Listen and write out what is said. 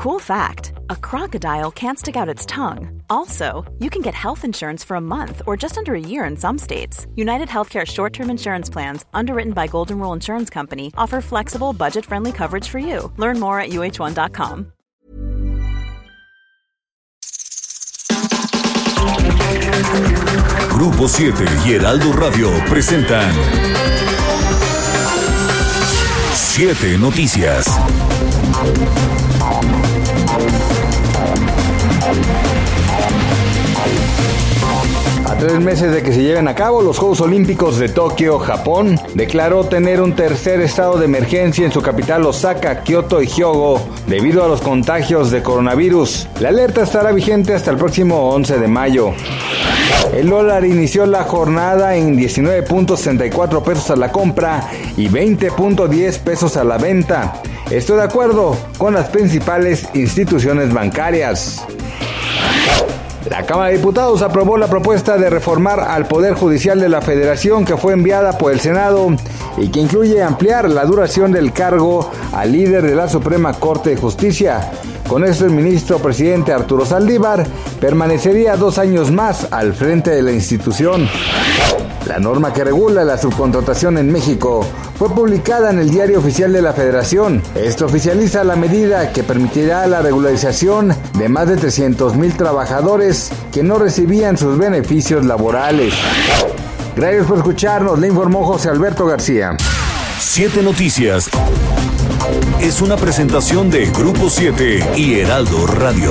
Cool fact a crocodile can't stick out its tongue. Also, you can get health insurance for a month or just under a year in some states. United Healthcare short term insurance plans, underwritten by Golden Rule Insurance Company, offer flexible, budget friendly coverage for you. Learn more at uh1.com. Grupo 7 y Heraldo Radio presentan 7 Noticias. A tres meses de que se lleven a cabo los Juegos Olímpicos de Tokio, Japón declaró tener un tercer estado de emergencia en su capital Osaka, Kyoto y Hyogo debido a los contagios de coronavirus. La alerta estará vigente hasta el próximo 11 de mayo. El dólar inició la jornada en 19.64 pesos a la compra y 20.10 pesos a la venta. Estoy de acuerdo con las principales instituciones bancarias. La Cámara de Diputados aprobó la propuesta de reformar al Poder Judicial de la Federación que fue enviada por el Senado y que incluye ampliar la duración del cargo al líder de la Suprema Corte de Justicia. Con esto el ministro presidente Arturo Saldívar permanecería dos años más al frente de la institución. La norma que regula la subcontratación en México fue publicada en el Diario Oficial de la Federación. Esto oficializa la medida que permitirá la regularización de más de 300 mil trabajadores que no recibían sus beneficios laborales. Gracias por escucharnos, le informó José Alberto García. 7 Noticias es una presentación de Grupo 7 y Heraldo Radio.